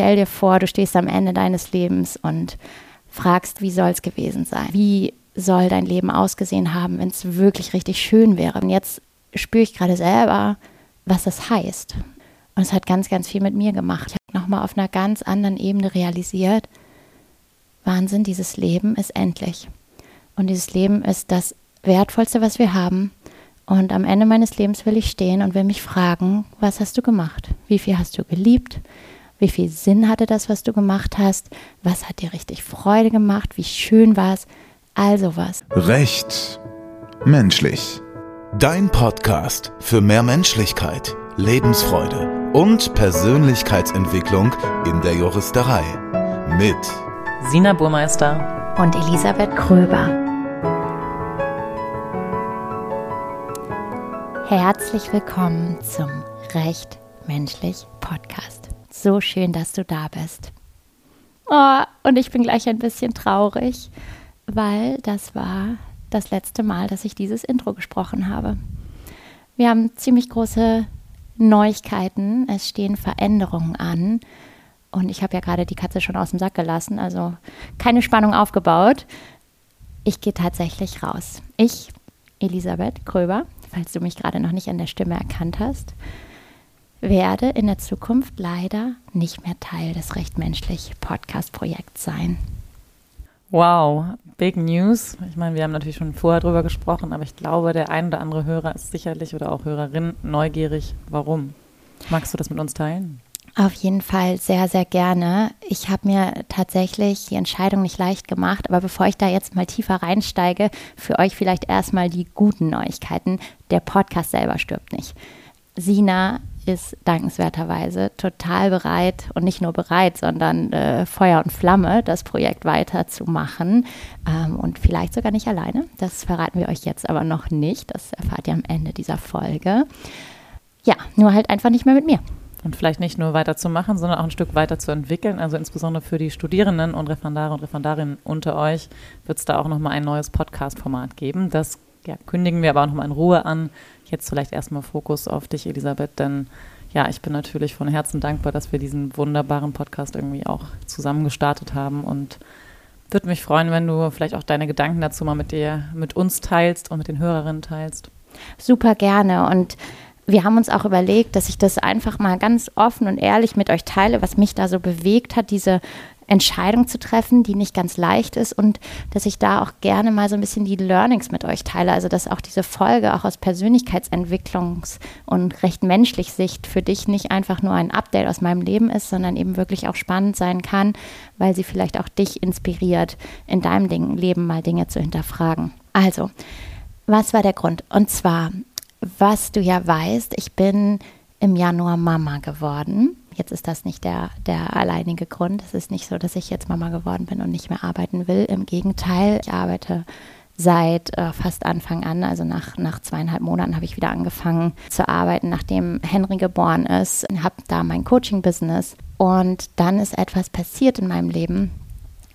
stell dir vor, du stehst am Ende deines Lebens und fragst, wie soll es gewesen sein? Wie soll dein Leben ausgesehen haben, wenn es wirklich richtig schön wäre? Und jetzt spüre ich gerade selber, was das heißt. Und es hat ganz, ganz viel mit mir gemacht. Ich habe nochmal auf einer ganz anderen Ebene realisiert, Wahnsinn, dieses Leben ist endlich. Und dieses Leben ist das Wertvollste, was wir haben. Und am Ende meines Lebens will ich stehen und will mich fragen, was hast du gemacht? Wie viel hast du geliebt? Wie viel Sinn hatte das, was du gemacht hast? Was hat dir richtig Freude gemacht? Wie schön war es? Also was. Recht. Menschlich. Dein Podcast für mehr Menschlichkeit, Lebensfreude und Persönlichkeitsentwicklung in der Juristerei. Mit Sina Burmeister und Elisabeth Kröber. Herzlich willkommen zum Recht Menschlich Podcast. So schön, dass du da bist. Oh, und ich bin gleich ein bisschen traurig, weil das war das letzte Mal, dass ich dieses Intro gesprochen habe. Wir haben ziemlich große Neuigkeiten. Es stehen Veränderungen an. Und ich habe ja gerade die Katze schon aus dem Sack gelassen, also keine Spannung aufgebaut. Ich gehe tatsächlich raus. Ich, Elisabeth Kröber, falls du mich gerade noch nicht an der Stimme erkannt hast, werde in der Zukunft leider nicht mehr Teil des Recht Menschlich Podcast-Projekts sein. Wow, big news. Ich meine, wir haben natürlich schon vorher drüber gesprochen, aber ich glaube, der ein oder andere Hörer ist sicherlich oder auch Hörerin neugierig. Warum? Magst du das mit uns teilen? Auf jeden Fall sehr, sehr gerne. Ich habe mir tatsächlich die Entscheidung nicht leicht gemacht, aber bevor ich da jetzt mal tiefer reinsteige, für euch vielleicht erstmal die guten Neuigkeiten. Der Podcast selber stirbt nicht. Sina ist dankenswerterweise total bereit und nicht nur bereit, sondern äh, Feuer und Flamme, das Projekt weiterzumachen ähm, und vielleicht sogar nicht alleine. Das verraten wir euch jetzt aber noch nicht. Das erfahrt ihr am Ende dieser Folge. Ja, nur halt einfach nicht mehr mit mir. Und vielleicht nicht nur weiterzumachen, sondern auch ein Stück weiter zu entwickeln. Also insbesondere für die Studierenden und Referendare und Referendarinnen unter euch wird es da auch nochmal ein neues Podcast-Format geben. Das ja, kündigen wir aber auch nochmal in Ruhe an. Jetzt vielleicht erstmal Fokus auf dich, Elisabeth, denn ja, ich bin natürlich von Herzen dankbar, dass wir diesen wunderbaren Podcast irgendwie auch zusammen gestartet haben und würde mich freuen, wenn du vielleicht auch deine Gedanken dazu mal mit dir, mit uns teilst und mit den Hörerinnen teilst. Super gerne und wir haben uns auch überlegt, dass ich das einfach mal ganz offen und ehrlich mit euch teile, was mich da so bewegt hat, diese Entscheidung zu treffen, die nicht ganz leicht ist und dass ich da auch gerne mal so ein bisschen die Learnings mit euch teile. Also dass auch diese Folge auch aus Persönlichkeitsentwicklungs- und recht menschlich Sicht für dich nicht einfach nur ein Update aus meinem Leben ist, sondern eben wirklich auch spannend sein kann, weil sie vielleicht auch dich inspiriert, in deinem Leben mal Dinge zu hinterfragen. Also, was war der Grund? Und zwar, was du ja weißt, ich bin im Januar Mama geworden. Jetzt ist das nicht der, der alleinige Grund. Es ist nicht so, dass ich jetzt Mama geworden bin und nicht mehr arbeiten will. Im Gegenteil, ich arbeite seit äh, fast Anfang an, also nach, nach zweieinhalb Monaten habe ich wieder angefangen zu arbeiten, nachdem Henry geboren ist, habe da mein Coaching-Business und dann ist etwas passiert in meinem Leben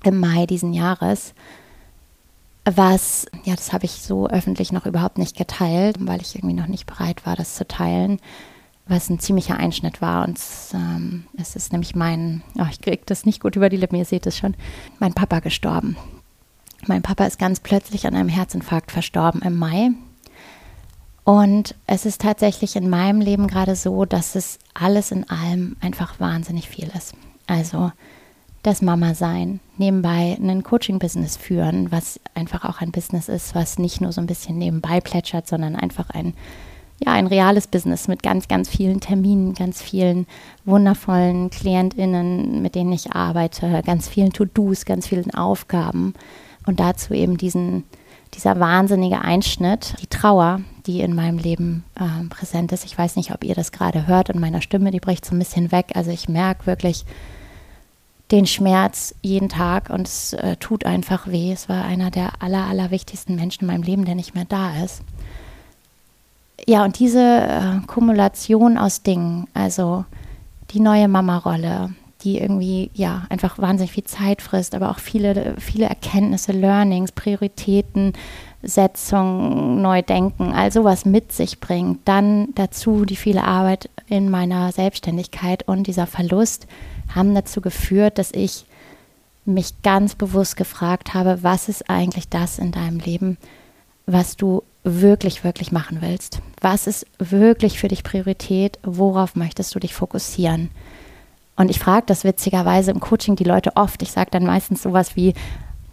im Mai diesen Jahres, was, ja, das habe ich so öffentlich noch überhaupt nicht geteilt, weil ich irgendwie noch nicht bereit war, das zu teilen was ein ziemlicher Einschnitt war. Und ähm, es ist nämlich mein, oh, ich kriege das nicht gut über die Lippen, ihr seht es schon, mein Papa gestorben. Mein Papa ist ganz plötzlich an einem Herzinfarkt verstorben im Mai. Und es ist tatsächlich in meinem Leben gerade so, dass es alles in allem einfach wahnsinnig viel ist. Also das Mama sein, nebenbei ein Coaching-Business führen, was einfach auch ein Business ist, was nicht nur so ein bisschen nebenbei plätschert, sondern einfach ein ja, ein reales Business mit ganz, ganz vielen Terminen, ganz vielen wundervollen KlientInnen, mit denen ich arbeite, ganz vielen To-Dos, ganz vielen Aufgaben und dazu eben diesen, dieser wahnsinnige Einschnitt, die Trauer, die in meinem Leben äh, präsent ist. Ich weiß nicht, ob ihr das gerade hört in meiner Stimme, die bricht so ein bisschen weg. Also ich merke wirklich den Schmerz jeden Tag und es äh, tut einfach weh. Es war einer der aller, aller wichtigsten Menschen in meinem Leben, der nicht mehr da ist ja, und diese äh, Kumulation aus Dingen, also die neue Mama-Rolle, die irgendwie ja einfach wahnsinnig viel Zeit frisst, aber auch viele, viele Erkenntnisse, Learnings, Prioritäten, Setzung, Neudenken, all sowas mit sich bringt. Dann dazu die viele Arbeit in meiner Selbstständigkeit und dieser Verlust haben dazu geführt, dass ich mich ganz bewusst gefragt habe, was ist eigentlich das in deinem Leben, was du wirklich, wirklich machen willst? Was ist wirklich für dich Priorität? Worauf möchtest du dich fokussieren? Und ich frage das witzigerweise im Coaching die Leute oft. Ich sage dann meistens sowas wie,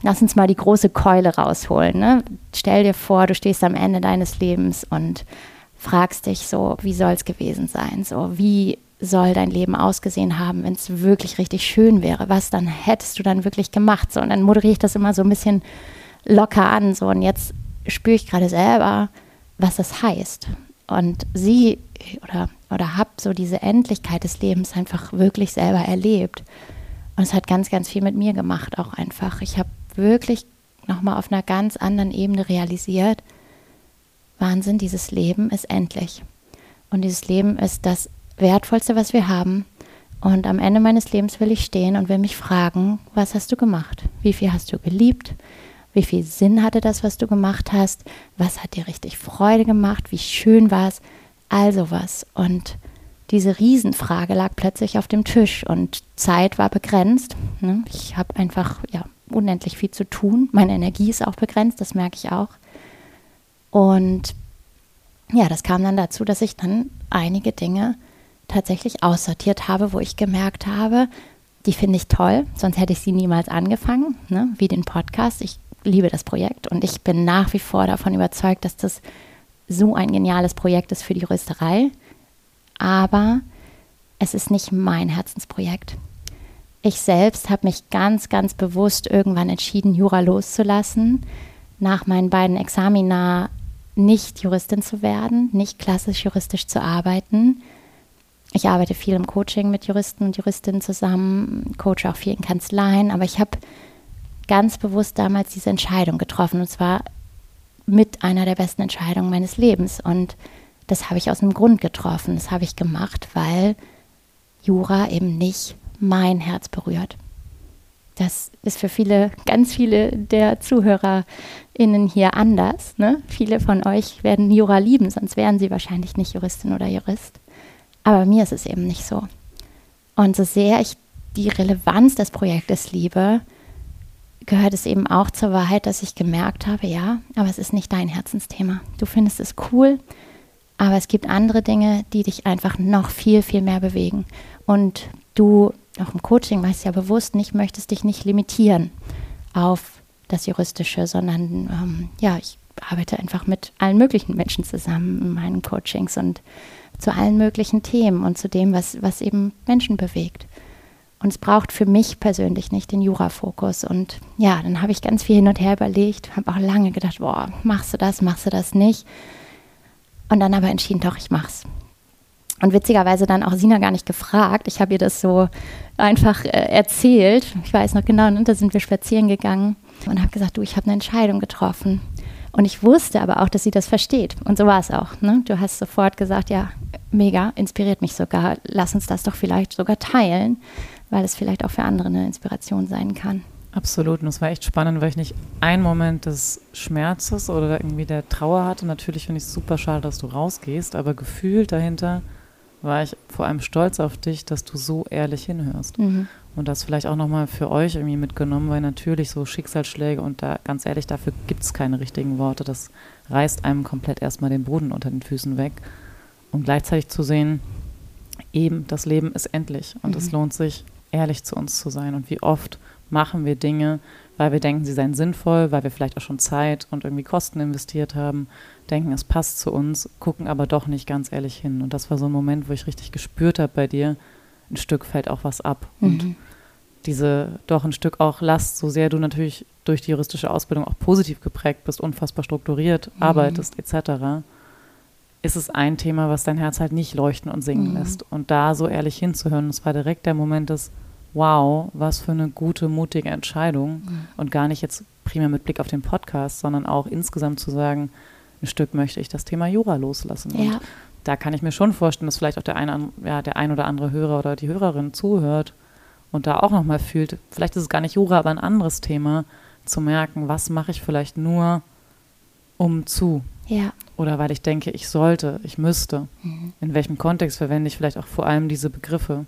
lass uns mal die große Keule rausholen. Ne? Stell dir vor, du stehst am Ende deines Lebens und fragst dich so, wie soll es gewesen sein? So, wie soll dein Leben ausgesehen haben, wenn es wirklich richtig schön wäre? Was dann hättest du dann wirklich gemacht? So, und dann moderiere ich das immer so ein bisschen locker an. So, und jetzt spüre ich gerade selber, was das heißt. Und sie oder, oder habe so diese Endlichkeit des Lebens einfach wirklich selber erlebt. Und es hat ganz, ganz viel mit mir gemacht, auch einfach. Ich habe wirklich nochmal auf einer ganz anderen Ebene realisiert, Wahnsinn, dieses Leben ist endlich. Und dieses Leben ist das Wertvollste, was wir haben. Und am Ende meines Lebens will ich stehen und will mich fragen, was hast du gemacht? Wie viel hast du geliebt? Wie viel Sinn hatte das, was du gemacht hast? Was hat dir richtig Freude gemacht? Wie schön war es? All sowas. Und diese Riesenfrage lag plötzlich auf dem Tisch und Zeit war begrenzt. Ne? Ich habe einfach ja, unendlich viel zu tun. Meine Energie ist auch begrenzt, das merke ich auch. Und ja, das kam dann dazu, dass ich dann einige Dinge tatsächlich aussortiert habe, wo ich gemerkt habe, die finde ich toll, sonst hätte ich sie niemals angefangen, ne? wie den Podcast. Ich liebe das Projekt und ich bin nach wie vor davon überzeugt, dass das so ein geniales Projekt ist für die Juristerei. Aber es ist nicht mein Herzensprojekt. Ich selbst habe mich ganz, ganz bewusst irgendwann entschieden, Jura loszulassen, nach meinen beiden Examina nicht Juristin zu werden, nicht klassisch juristisch zu arbeiten. Ich arbeite viel im Coaching mit Juristen und Juristinnen zusammen, coache auch viel in Kanzleien, aber ich habe ganz bewusst damals diese Entscheidung getroffen und zwar mit einer der besten Entscheidungen meines Lebens. Und das habe ich aus einem Grund getroffen. Das habe ich gemacht, weil Jura eben nicht mein Herz berührt. Das ist für viele, ganz viele der ZuhörerInnen hier anders. Ne? Viele von euch werden Jura lieben, sonst wären sie wahrscheinlich nicht Juristin oder Jurist. Aber mir ist es eben nicht so. Und so sehr ich die Relevanz des Projektes liebe, gehört es eben auch zur Wahrheit, dass ich gemerkt habe, ja, aber es ist nicht dein Herzensthema. Du findest es cool, aber es gibt andere Dinge, die dich einfach noch viel, viel mehr bewegen. Und du, auch im Coaching, weißt ja bewusst nicht, möchtest dich nicht limitieren auf das Juristische, sondern ähm, ja, ich arbeite einfach mit allen möglichen Menschen zusammen in meinen Coachings und zu allen möglichen Themen und zu dem, was, was eben Menschen bewegt. Und es braucht für mich persönlich nicht den Jura-Fokus. Und ja, dann habe ich ganz viel hin und her überlegt, habe auch lange gedacht, boah, machst du das, machst du das nicht? Und dann aber entschieden, doch, ich mach's. Und witzigerweise dann auch Sina gar nicht gefragt. Ich habe ihr das so einfach äh, erzählt. Ich weiß noch genau, und da sind wir spazieren gegangen und habe gesagt, du, ich habe eine Entscheidung getroffen. Und ich wusste aber auch, dass sie das versteht. Und so war es auch. Ne? Du hast sofort gesagt, ja, mega, inspiriert mich sogar. Lass uns das doch vielleicht sogar teilen weil es vielleicht auch für andere eine Inspiration sein kann. Absolut. Und es war echt spannend, weil ich nicht einen Moment des Schmerzes oder irgendwie der Trauer hatte. Natürlich finde ich es super schade, dass du rausgehst, aber gefühlt dahinter war ich vor allem stolz auf dich, dass du so ehrlich hinhörst. Mhm. Und das vielleicht auch nochmal für euch irgendwie mitgenommen, weil natürlich so Schicksalsschläge und da ganz ehrlich, dafür gibt es keine richtigen Worte. Das reißt einem komplett erstmal den Boden unter den Füßen weg. Und gleichzeitig zu sehen, eben, das Leben ist endlich und mhm. es lohnt sich, ehrlich zu uns zu sein und wie oft machen wir Dinge, weil wir denken, sie seien sinnvoll, weil wir vielleicht auch schon Zeit und irgendwie Kosten investiert haben, denken, es passt zu uns, gucken aber doch nicht ganz ehrlich hin. Und das war so ein Moment, wo ich richtig gespürt habe bei dir, ein Stück fällt auch was ab. Mhm. Und diese doch ein Stück auch Last, so sehr du natürlich durch die juristische Ausbildung auch positiv geprägt bist, unfassbar strukturiert, mhm. arbeitest etc., ist es ein Thema, was dein Herz halt nicht leuchten und singen mhm. lässt. Und da so ehrlich hinzuhören, es war direkt der Moment des, wow, was für eine gute, mutige Entscheidung. Mhm. Und gar nicht jetzt primär mit Blick auf den Podcast, sondern auch insgesamt zu sagen, ein Stück möchte ich das Thema Jura loslassen. Ja. Und da kann ich mir schon vorstellen, dass vielleicht auch der, eine, ja, der ein oder andere Hörer oder die Hörerin zuhört und da auch nochmal fühlt, vielleicht ist es gar nicht Jura, aber ein anderes Thema, zu merken, was mache ich vielleicht nur um zu. Ja. Oder weil ich denke, ich sollte, ich müsste. Mhm. In welchem Kontext verwende ich vielleicht auch vor allem diese Begriffe?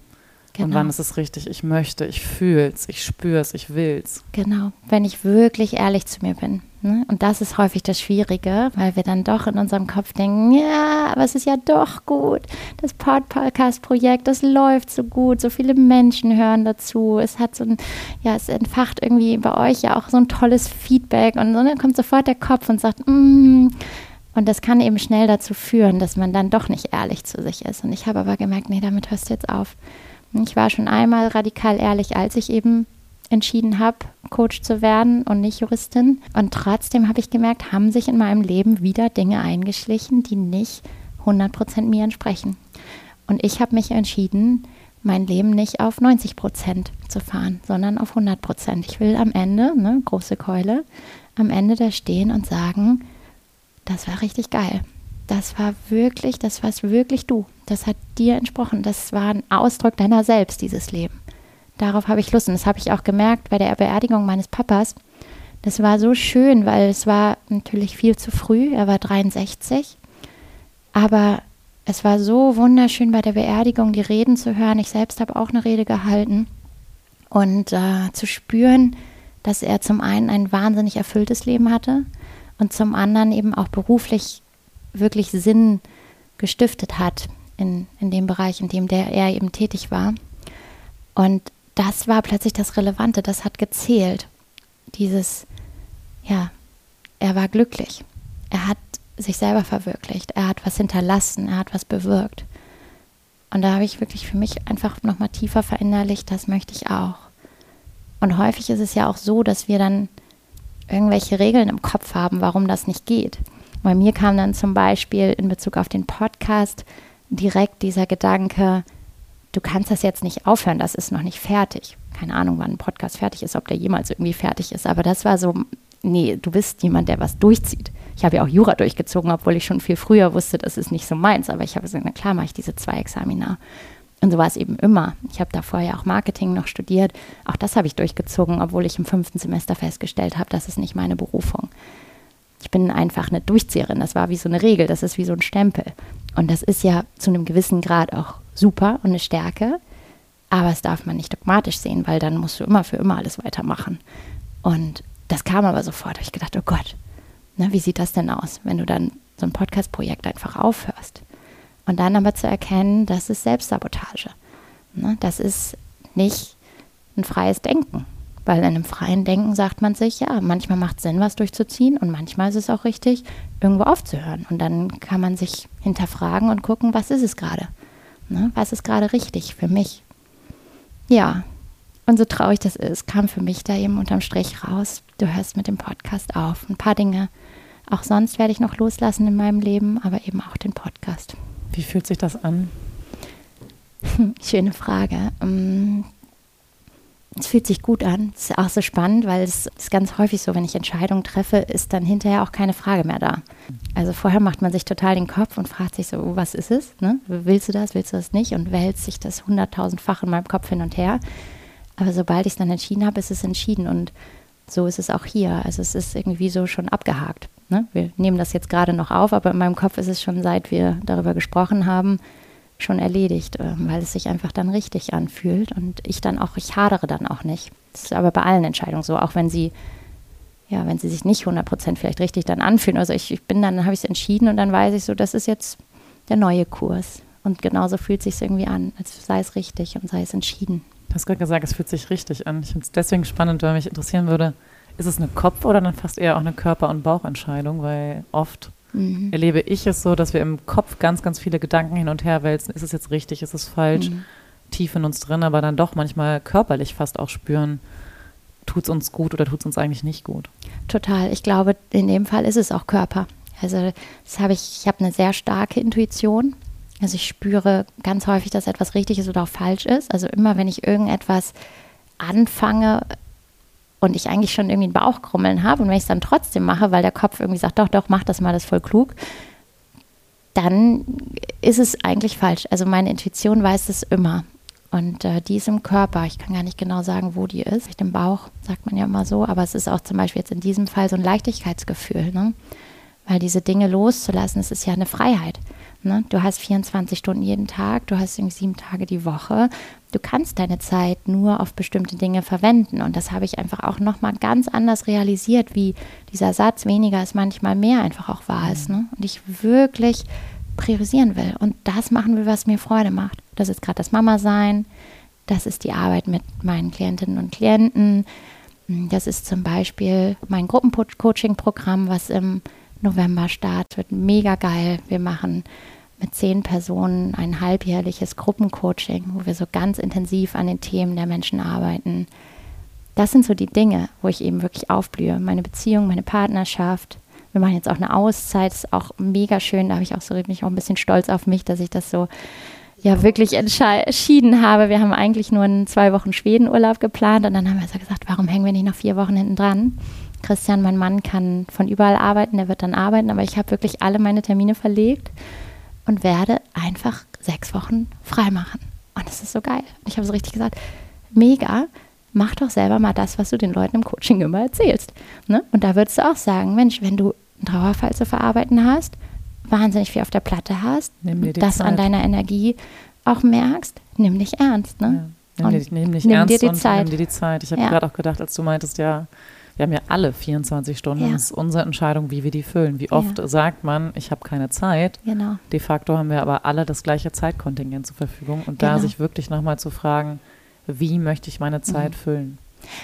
Genau. Und wann ist es richtig? Ich möchte, ich fühle es, ich spüre es, ich will es. Genau, wenn ich wirklich ehrlich zu mir bin. Ne? Und das ist häufig das Schwierige, weil wir dann doch in unserem Kopf denken, ja, aber es ist ja doch gut. Das Podcast-Projekt, das läuft so gut, so viele Menschen hören dazu. Es hat so ein, ja, es entfacht irgendwie bei euch ja auch so ein tolles Feedback und dann kommt sofort der Kopf und sagt, mm, und das kann eben schnell dazu führen, dass man dann doch nicht ehrlich zu sich ist. Und ich habe aber gemerkt, nee, damit hörst du jetzt auf. Ich war schon einmal radikal ehrlich, als ich eben entschieden habe, Coach zu werden und nicht Juristin. Und trotzdem habe ich gemerkt, haben sich in meinem Leben wieder Dinge eingeschlichen, die nicht 100% mir entsprechen. Und ich habe mich entschieden, mein Leben nicht auf 90% zu fahren, sondern auf 100% Ich will am Ende, ne, große Keule, am Ende da stehen und sagen, das war richtig geil das war wirklich, das warst wirklich du. Das hat dir entsprochen. Das war ein Ausdruck deiner selbst, dieses Leben. Darauf habe ich Lust. Und das habe ich auch gemerkt bei der Beerdigung meines Papas. Das war so schön, weil es war natürlich viel zu früh. Er war 63. Aber es war so wunderschön bei der Beerdigung, die Reden zu hören. Ich selbst habe auch eine Rede gehalten. Und äh, zu spüren, dass er zum einen ein wahnsinnig erfülltes Leben hatte und zum anderen eben auch beruflich wirklich Sinn gestiftet hat in, in dem Bereich, in dem der er eben tätig war. Und das war plötzlich das Relevante, das hat gezählt. Dieses, ja, er war glücklich. Er hat sich selber verwirklicht. Er hat was hinterlassen, er hat was bewirkt. Und da habe ich wirklich für mich einfach nochmal tiefer verinnerlicht, das möchte ich auch. Und häufig ist es ja auch so, dass wir dann irgendwelche Regeln im Kopf haben, warum das nicht geht. Bei mir kam dann zum Beispiel in Bezug auf den Podcast direkt dieser Gedanke, du kannst das jetzt nicht aufhören, das ist noch nicht fertig. Keine Ahnung, wann ein Podcast fertig ist, ob der jemals irgendwie fertig ist. Aber das war so, nee, du bist jemand, der was durchzieht. Ich habe ja auch Jura durchgezogen, obwohl ich schon viel früher wusste, das ist nicht so meins. Aber ich habe gesagt, na klar mache ich diese zwei Examina. Und so war es eben immer. Ich habe da vorher auch Marketing noch studiert. Auch das habe ich durchgezogen, obwohl ich im fünften Semester festgestellt habe, das ist nicht meine Berufung. Ich bin einfach eine Durchzieherin. Das war wie so eine Regel, das ist wie so ein Stempel. Und das ist ja zu einem gewissen Grad auch super und eine Stärke. Aber es darf man nicht dogmatisch sehen, weil dann musst du immer für immer alles weitermachen. Und das kam aber sofort. Ich gedacht, oh Gott, ne, wie sieht das denn aus, wenn du dann so ein Podcast-Projekt einfach aufhörst? Und dann aber zu erkennen, das ist Selbstsabotage. Ne, das ist nicht ein freies Denken. Weil in einem freien Denken sagt man sich, ja, manchmal macht es Sinn, was durchzuziehen und manchmal ist es auch richtig, irgendwo aufzuhören. Und dann kann man sich hinterfragen und gucken, was ist es gerade? Ne? Was ist gerade richtig für mich? Ja, und so traurig das ist, kam für mich da eben unterm Strich raus, du hörst mit dem Podcast auf. Ein paar Dinge, auch sonst werde ich noch loslassen in meinem Leben, aber eben auch den Podcast. Wie fühlt sich das an? Schöne Frage. Ähm, es fühlt sich gut an. Es ist auch so spannend, weil es ist ganz häufig so, wenn ich Entscheidungen treffe, ist dann hinterher auch keine Frage mehr da. Also vorher macht man sich total den Kopf und fragt sich so, oh, was ist es? Ne? Willst du das, willst du das nicht? Und wälzt sich das hunderttausendfach in meinem Kopf hin und her. Aber sobald ich es dann entschieden habe, ist es entschieden. Und so ist es auch hier. Also es ist irgendwie so schon abgehakt. Ne? Wir nehmen das jetzt gerade noch auf, aber in meinem Kopf ist es schon, seit wir darüber gesprochen haben, schon erledigt, ähm, weil es sich einfach dann richtig anfühlt und ich dann auch, ich hadere dann auch nicht. Das ist aber bei allen Entscheidungen so, auch wenn sie, ja, wenn sie sich nicht 100% vielleicht richtig dann anfühlen. Also ich, ich bin dann, dann habe ich es entschieden und dann weiß ich so, das ist jetzt der neue Kurs. Und genauso fühlt es sich irgendwie an, als sei es richtig und sei es entschieden. Du hast gerade gesagt, es fühlt sich richtig an. Ich finde es deswegen spannend, weil mich interessieren würde, ist es eine Kopf- oder dann fast eher auch eine Körper- und Bauchentscheidung? Weil oft mhm. erlebe ich es so, dass wir im Kopf ganz, ganz viele Gedanken hin und her wälzen. Ist es jetzt richtig, ist es falsch? Mhm. Tief in uns drin, aber dann doch manchmal körperlich fast auch spüren, tut es uns gut oder tut es uns eigentlich nicht gut. Total. Ich glaube, in dem Fall ist es auch Körper. Also das habe ich, ich habe eine sehr starke Intuition. Also ich spüre ganz häufig, dass etwas richtig ist oder auch falsch ist. Also immer, wenn ich irgendetwas anfange, und ich eigentlich schon irgendwie ein Bauchkrummeln habe und wenn ich es dann trotzdem mache, weil der Kopf irgendwie sagt, doch, doch, mach das mal, das ist voll klug, dann ist es eigentlich falsch. Also meine Intuition weiß es immer. Und äh, die ist im Körper. Ich kann gar nicht genau sagen, wo die ist. Vielleicht im Bauch, sagt man ja immer so. Aber es ist auch zum Beispiel jetzt in diesem Fall so ein Leichtigkeitsgefühl. Ne? Weil diese Dinge loszulassen, es ist ja eine Freiheit. Ne? Du hast 24 Stunden jeden Tag, du hast irgendwie sieben Tage die Woche. Du kannst deine Zeit nur auf bestimmte Dinge verwenden. Und das habe ich einfach auch nochmal ganz anders realisiert, wie dieser Satz, weniger ist manchmal mehr, einfach auch wahr ist. Ne? Und ich wirklich priorisieren will und das machen will, was mir Freude macht. Das ist gerade das Mama-Sein, das ist die Arbeit mit meinen Klientinnen und Klienten, das ist zum Beispiel mein Gruppencoaching-Programm, was im November startet. Mega geil. Wir machen mit zehn Personen ein halbjährliches Gruppencoaching, wo wir so ganz intensiv an den Themen der Menschen arbeiten. Das sind so die Dinge, wo ich eben wirklich aufblühe. Meine Beziehung, meine Partnerschaft. Wir machen jetzt auch eine Auszeit, ist auch mega schön. Da habe ich auch so bin ich auch ein bisschen stolz auf mich, dass ich das so ja wirklich entschieden habe. Wir haben eigentlich nur einen zwei Wochen Schwedenurlaub geplant und dann haben wir so gesagt, warum hängen wir nicht noch vier Wochen hinten dran? Christian, mein Mann, kann von überall arbeiten, der wird dann arbeiten, aber ich habe wirklich alle meine Termine verlegt und werde einfach sechs Wochen frei machen. Und das ist so geil. Ich habe so richtig gesagt, mega, mach doch selber mal das, was du den Leuten im Coaching immer erzählst. Ne? Und da würdest du auch sagen, Mensch, wenn du einen Trauerfall zu verarbeiten hast, wahnsinnig viel auf der Platte hast, das Zeit. an deiner Energie auch merkst, nimm dich ernst. Ne? Ja. Nimm, dir, nimm dich nimm ernst dir die und Zeit. nimm dir die Zeit. Ich habe ja. gerade auch gedacht, als du meintest, ja, wir haben ja alle 24 Stunden. Ja. Das ist unsere Entscheidung, wie wir die füllen. Wie oft ja. sagt man, ich habe keine Zeit. Genau. De facto haben wir aber alle das gleiche Zeitkontingent zur Verfügung. Und genau. da sich wirklich nochmal zu fragen, wie möchte ich meine Zeit mhm. füllen?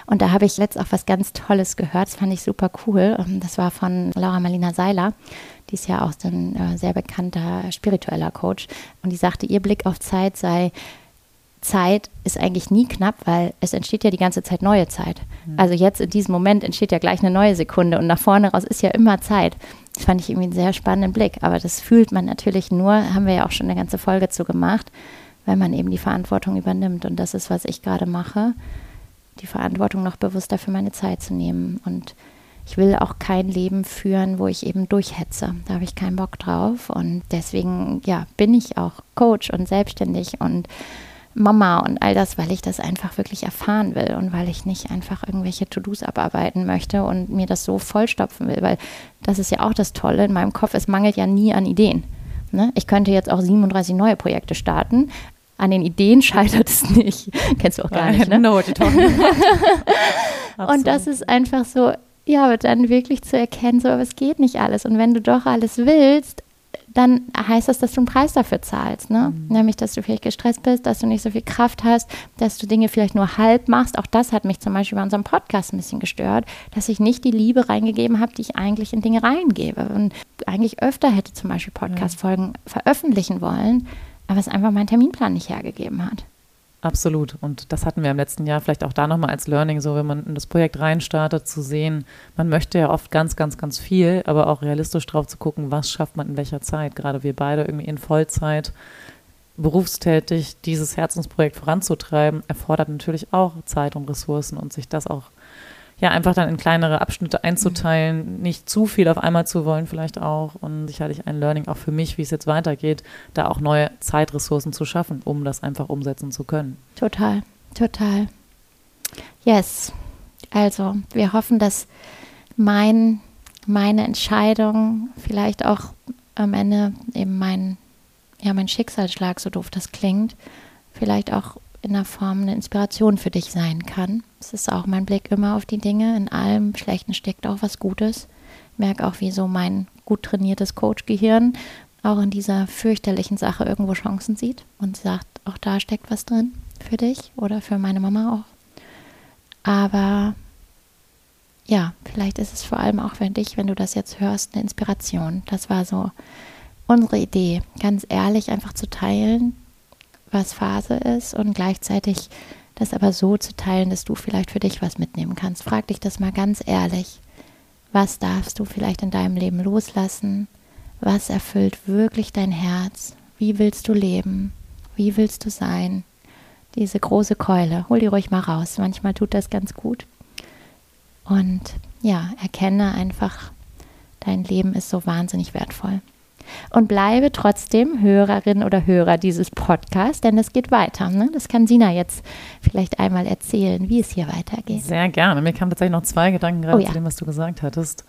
Und da habe ich letzt auch was ganz Tolles gehört. Das fand ich super cool. Ähm, das war von Laura Marlina Seiler. Die ist ja auch ein äh, sehr bekannter spiritueller Coach. Und die sagte, ihr Blick auf Zeit sei, Zeit ist eigentlich nie knapp, weil es entsteht ja die ganze Zeit neue Zeit. Mhm. Also jetzt in diesem Moment entsteht ja gleich eine neue Sekunde und nach vorne raus ist ja immer Zeit. Das fand ich irgendwie einen sehr spannenden Blick. Aber das fühlt man natürlich nur, haben wir ja auch schon eine ganze Folge zu gemacht, wenn man eben die Verantwortung übernimmt. Und das ist, was ich gerade mache, die Verantwortung noch bewusster für meine Zeit zu nehmen. Und ich will auch kein Leben führen, wo ich eben durchhetze. Da habe ich keinen Bock drauf. Und deswegen, ja, bin ich auch Coach und selbstständig und Mama und all das, weil ich das einfach wirklich erfahren will und weil ich nicht einfach irgendwelche To-Dos abarbeiten möchte und mir das so vollstopfen will, weil das ist ja auch das Tolle in meinem Kopf, es mangelt ja nie an Ideen. Ne? Ich könnte jetzt auch 37 neue Projekte starten, an den Ideen scheitert es nicht. Kennst du auch gar nicht, ne? No, what Und das ist einfach so, ja, aber dann wirklich zu erkennen, so, aber es geht nicht alles. Und wenn du doch alles willst, dann heißt das, dass du einen Preis dafür zahlst. Ne? Mhm. Nämlich, dass du vielleicht gestresst bist, dass du nicht so viel Kraft hast, dass du Dinge vielleicht nur halb machst. Auch das hat mich zum Beispiel bei unserem Podcast ein bisschen gestört, dass ich nicht die Liebe reingegeben habe, die ich eigentlich in Dinge reingebe. Und eigentlich öfter hätte zum Beispiel Podcast-Folgen veröffentlichen wollen, aber es einfach mein Terminplan nicht hergegeben hat. Absolut. Und das hatten wir im letzten Jahr vielleicht auch da nochmal als Learning, so wenn man in das Projekt reinstartet, zu sehen, man möchte ja oft ganz, ganz, ganz viel, aber auch realistisch drauf zu gucken, was schafft man in welcher Zeit. Gerade wir beide irgendwie in Vollzeit berufstätig, dieses Herzensprojekt voranzutreiben, erfordert natürlich auch Zeit und Ressourcen und sich das auch ja, einfach dann in kleinere Abschnitte einzuteilen, mhm. nicht zu viel auf einmal zu wollen, vielleicht auch. Und sicherlich ein Learning auch für mich, wie es jetzt weitergeht, da auch neue Zeitressourcen zu schaffen, um das einfach umsetzen zu können. Total, total. Yes. Also, wir hoffen, dass mein, meine Entscheidung vielleicht auch am Ende eben mein, ja, mein Schicksalsschlag, so doof das klingt, vielleicht auch in der Form eine Inspiration für dich sein kann. Es ist auch mein Blick immer auf die Dinge. In allem Schlechten steckt auch was Gutes. Ich merke auch, wie so mein gut trainiertes Coach-Gehirn auch in dieser fürchterlichen Sache irgendwo Chancen sieht und sagt, auch da steckt was drin für dich oder für meine Mama auch. Aber ja, vielleicht ist es vor allem auch für dich, wenn du das jetzt hörst, eine Inspiration. Das war so unsere Idee, ganz ehrlich einfach zu teilen, was Phase ist und gleichzeitig das aber so zu teilen, dass du vielleicht für dich was mitnehmen kannst. Frag dich das mal ganz ehrlich. Was darfst du vielleicht in deinem Leben loslassen? Was erfüllt wirklich dein Herz? Wie willst du leben? Wie willst du sein? Diese große Keule, hol die ruhig mal raus. Manchmal tut das ganz gut. Und ja, erkenne einfach, dein Leben ist so wahnsinnig wertvoll und bleibe trotzdem Hörerin oder Hörer dieses Podcasts, denn es geht weiter. Ne? Das kann Sina jetzt vielleicht einmal erzählen, wie es hier weitergeht. Sehr gerne. Mir kamen tatsächlich noch zwei Gedanken gerade oh, ja. zu dem, was du gesagt hattest.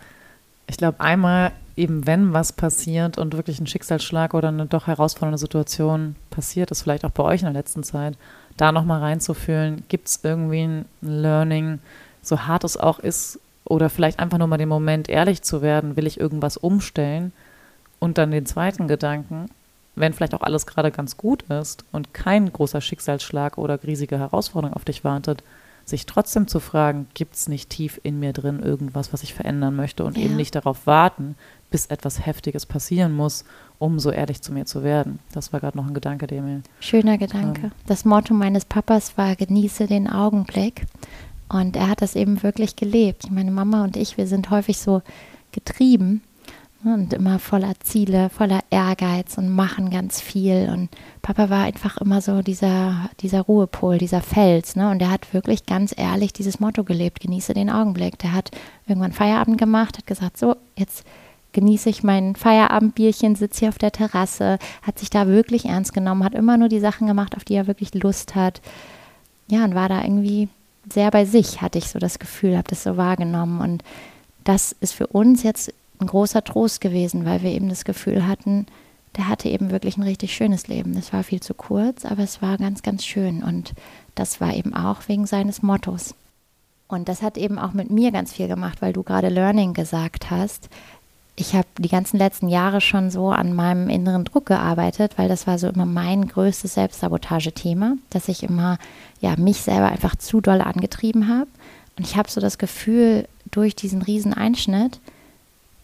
Ich glaube, einmal eben wenn was passiert und wirklich ein Schicksalsschlag oder eine doch herausfordernde Situation passiert ist, vielleicht auch bei euch in der letzten Zeit, da nochmal reinzufühlen, gibt es irgendwie ein Learning, so hart es auch ist, oder vielleicht einfach nur mal den Moment ehrlich zu werden, will ich irgendwas umstellen und dann den zweiten Gedanken, wenn vielleicht auch alles gerade ganz gut ist und kein großer Schicksalsschlag oder riesige Herausforderung auf dich wartet, sich trotzdem zu fragen, gibt es nicht tief in mir drin irgendwas, was ich verändern möchte und ja. eben nicht darauf warten, bis etwas Heftiges passieren muss, um so ehrlich zu mir zu werden. Das war gerade noch ein Gedanke, der mir. Schöner Gedanke. Ähm, das Motto meines Papas war: genieße den Augenblick. Und er hat das eben wirklich gelebt. Meine Mama und ich, wir sind häufig so getrieben und immer voller Ziele, voller Ehrgeiz und machen ganz viel. Und Papa war einfach immer so dieser, dieser Ruhepol, dieser Fels. Ne? Und er hat wirklich ganz ehrlich dieses Motto gelebt, genieße den Augenblick. Der hat irgendwann Feierabend gemacht, hat gesagt, so, jetzt genieße ich mein Feierabendbierchen, sitze hier auf der Terrasse, hat sich da wirklich ernst genommen, hat immer nur die Sachen gemacht, auf die er wirklich Lust hat. Ja, und war da irgendwie sehr bei sich, hatte ich so das Gefühl, habe das so wahrgenommen. Und das ist für uns jetzt ein großer Trost gewesen, weil wir eben das Gefühl hatten, der hatte eben wirklich ein richtig schönes Leben. Es war viel zu kurz, aber es war ganz, ganz schön. Und das war eben auch wegen seines Mottos. Und das hat eben auch mit mir ganz viel gemacht, weil du gerade Learning gesagt hast ich habe die ganzen letzten Jahre schon so an meinem inneren Druck gearbeitet, weil das war so immer mein größtes Selbstsabotage-Thema, dass ich immer ja mich selber einfach zu doll angetrieben habe. Und ich habe so das Gefühl, durch diesen riesen Einschnitt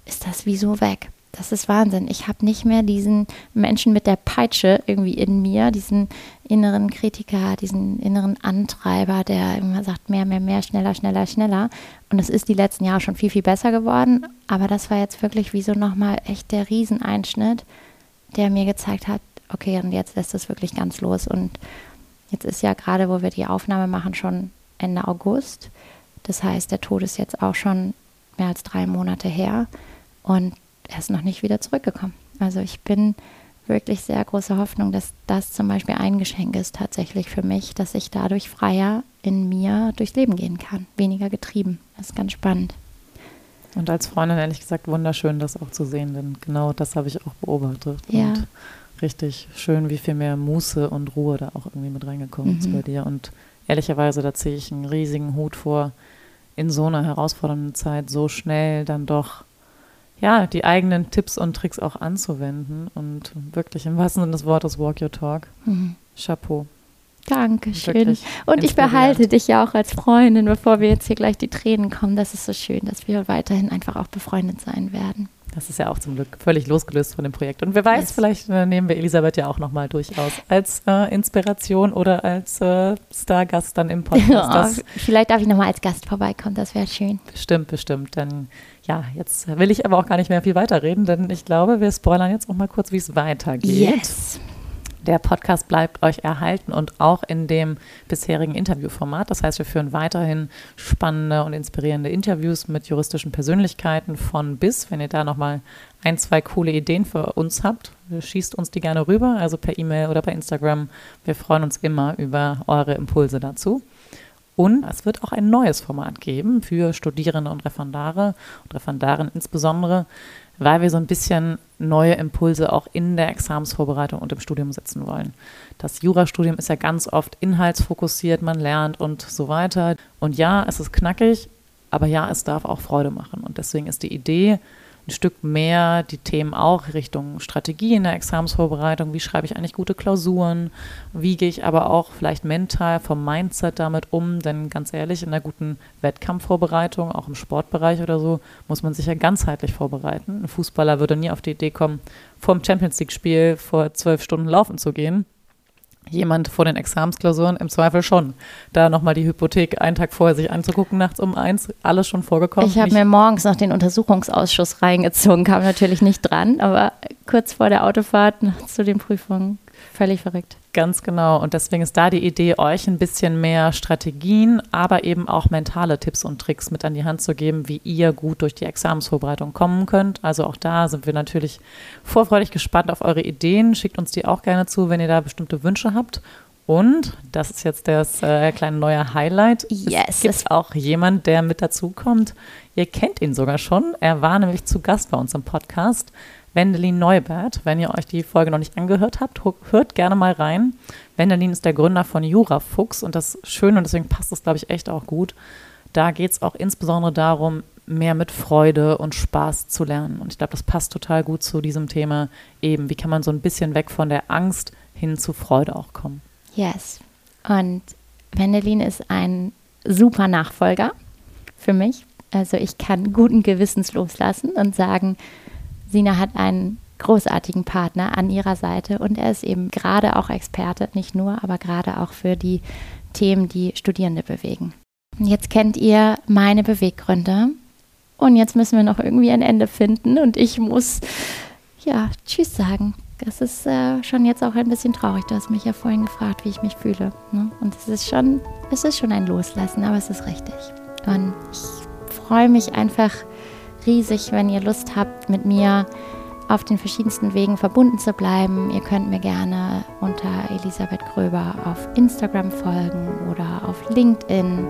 ist das wie so weg. Das ist Wahnsinn. Ich habe nicht mehr diesen Menschen mit der Peitsche irgendwie in mir, diesen inneren Kritiker, diesen inneren Antreiber, der immer sagt, mehr, mehr, mehr, schneller, schneller, schneller. Und es ist die letzten Jahre schon viel, viel besser geworden. Aber das war jetzt wirklich wie so nochmal echt der Rieseneinschnitt, der mir gezeigt hat, okay, und jetzt lässt es wirklich ganz los. Und jetzt ist ja gerade, wo wir die Aufnahme machen, schon Ende August. Das heißt, der Tod ist jetzt auch schon mehr als drei Monate her. Und er ist noch nicht wieder zurückgekommen. Also ich bin wirklich sehr große Hoffnung, dass das zum Beispiel ein Geschenk ist tatsächlich für mich, dass ich dadurch freier in mir durchs Leben gehen kann, weniger getrieben. Das ist ganz spannend. Und als Freundin ehrlich gesagt wunderschön, das auch zu sehen, denn genau das habe ich auch beobachtet. Ja. Und richtig schön, wie viel mehr Muße und Ruhe da auch irgendwie mit reingekommen mhm. ist bei dir. Und ehrlicherweise, da ziehe ich einen riesigen Hut vor, in so einer herausfordernden Zeit so schnell dann doch ja, die eigenen Tipps und Tricks auch anzuwenden und wirklich im wahrsten Sinne des Wortes Walk Your Talk. Mhm. Chapeau. Dankeschön. Und ich behalte dich ja auch als Freundin, bevor wir jetzt hier gleich die Tränen kommen. Das ist so schön, dass wir weiterhin einfach auch befreundet sein werden. Das ist ja auch zum Glück völlig losgelöst von dem Projekt. Und wer weiß, yes. vielleicht äh, nehmen wir Elisabeth ja auch nochmal durchaus als äh, Inspiration oder als äh, Stargast dann im Podcast. Ja, vielleicht darf ich nochmal als Gast vorbeikommen, das wäre schön. Bestimmt, bestimmt. Dann ja, jetzt will ich aber auch gar nicht mehr viel weiterreden, denn ich glaube, wir spoilern jetzt auch mal kurz, wie es weitergeht. Yes. Der Podcast bleibt euch erhalten und auch in dem bisherigen Interviewformat. Das heißt, wir führen weiterhin spannende und inspirierende Interviews mit juristischen Persönlichkeiten von bis. Wenn ihr da nochmal ein, zwei coole Ideen für uns habt, schießt uns die gerne rüber, also per E-Mail oder per Instagram. Wir freuen uns immer über eure Impulse dazu. Und es wird auch ein neues Format geben für Studierende und Referendare und Referendarinnen insbesondere, weil wir so ein bisschen neue Impulse auch in der Examensvorbereitung und im Studium setzen wollen. Das Jurastudium ist ja ganz oft inhaltsfokussiert, man lernt und so weiter. Und ja, es ist knackig, aber ja, es darf auch Freude machen. Und deswegen ist die Idee, ein Stück mehr die Themen auch Richtung Strategie in der Examensvorbereitung. Wie schreibe ich eigentlich gute Klausuren? Wie gehe ich aber auch vielleicht mental vom Mindset damit um? Denn ganz ehrlich, in einer guten Wettkampfvorbereitung, auch im Sportbereich oder so, muss man sich ja ganzheitlich vorbereiten. Ein Fußballer würde nie auf die Idee kommen, vor dem Champions League-Spiel vor zwölf Stunden laufen zu gehen jemand vor den Examensklausuren im Zweifel schon. Da nochmal die Hypothek einen Tag vorher sich anzugucken, nachts um eins, alles schon vorgekommen. Ich habe mir morgens noch den Untersuchungsausschuss reingezogen, kam natürlich nicht dran, aber kurz vor der Autofahrt zu den Prüfungen Völlig verrückt. Ganz genau. Und deswegen ist da die Idee, euch ein bisschen mehr Strategien, aber eben auch mentale Tipps und Tricks mit an die Hand zu geben, wie ihr gut durch die Examensvorbereitung kommen könnt. Also auch da sind wir natürlich vorfreudig gespannt auf eure Ideen. Schickt uns die auch gerne zu, wenn ihr da bestimmte Wünsche habt. Und das ist jetzt das äh, kleine neue Highlight. Yes. Es gibt auch jemand, der mit dazukommt. Ihr kennt ihn sogar schon. Er war nämlich zu Gast bei uns im Podcast. Wendelin Neubert. Wenn ihr euch die Folge noch nicht angehört habt, hört gerne mal rein. Wendelin ist der Gründer von Jura Fuchs und das ist schön und deswegen passt es, glaube ich, echt auch gut. Da geht es auch insbesondere darum, mehr mit Freude und Spaß zu lernen. Und ich glaube, das passt total gut zu diesem Thema eben. Wie kann man so ein bisschen weg von der Angst hin zu Freude auch kommen? Yes. Und Wendelin ist ein super Nachfolger für mich. Also ich kann guten Gewissens loslassen und sagen, Sina hat einen großartigen Partner an ihrer Seite und er ist eben gerade auch Experte, nicht nur, aber gerade auch für die Themen, die Studierende bewegen. Jetzt kennt ihr meine Beweggründe und jetzt müssen wir noch irgendwie ein Ende finden und ich muss ja Tschüss sagen. Das ist äh, schon jetzt auch ein bisschen traurig. Du hast mich ja vorhin gefragt, wie ich mich fühle. Ne? Und es ist schon, es ist schon ein Loslassen, aber es ist richtig. Und ich freue mich einfach riesig, wenn ihr Lust habt, mit mir auf den verschiedensten Wegen verbunden zu bleiben. Ihr könnt mir gerne unter Elisabeth Gröber auf Instagram folgen oder auf LinkedIn.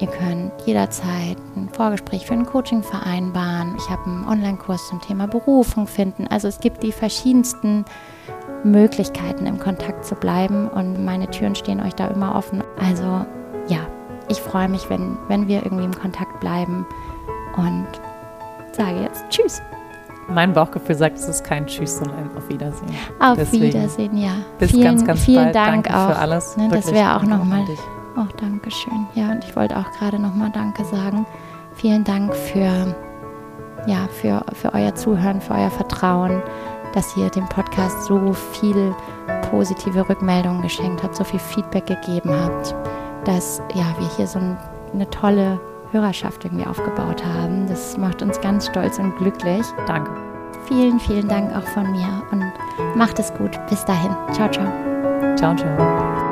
Ihr könnt jederzeit ein Vorgespräch für ein Coaching vereinbaren. Ich habe einen Online-Kurs zum Thema Berufung finden. Also es gibt die verschiedensten Möglichkeiten, im Kontakt zu bleiben und meine Türen stehen euch da immer offen. Also ja, ich freue mich, wenn, wenn wir irgendwie im Kontakt bleiben und sage jetzt Tschüss. Mein Bauchgefühl sagt, es ist kein Tschüss, sondern Auf Wiedersehen. Auf Deswegen Wiedersehen, ja. Bis vielen, ganz, ganz vielen bald. Dank Danke auch. für alles. Ne, das wäre auch nochmal. Oh, danke schön. Ja, und ich wollte auch gerade nochmal Danke sagen. Vielen Dank für, ja, für, für euer Zuhören, für euer Vertrauen, dass ihr dem Podcast so viel positive Rückmeldungen geschenkt habt, so viel Feedback gegeben habt, dass ja, wir hier so ein, eine tolle Hörerschaft irgendwie aufgebaut haben. Das macht uns ganz stolz und glücklich. Danke. Vielen, vielen Dank auch von mir und macht es gut. Bis dahin. Ciao, ciao. Ciao, ciao.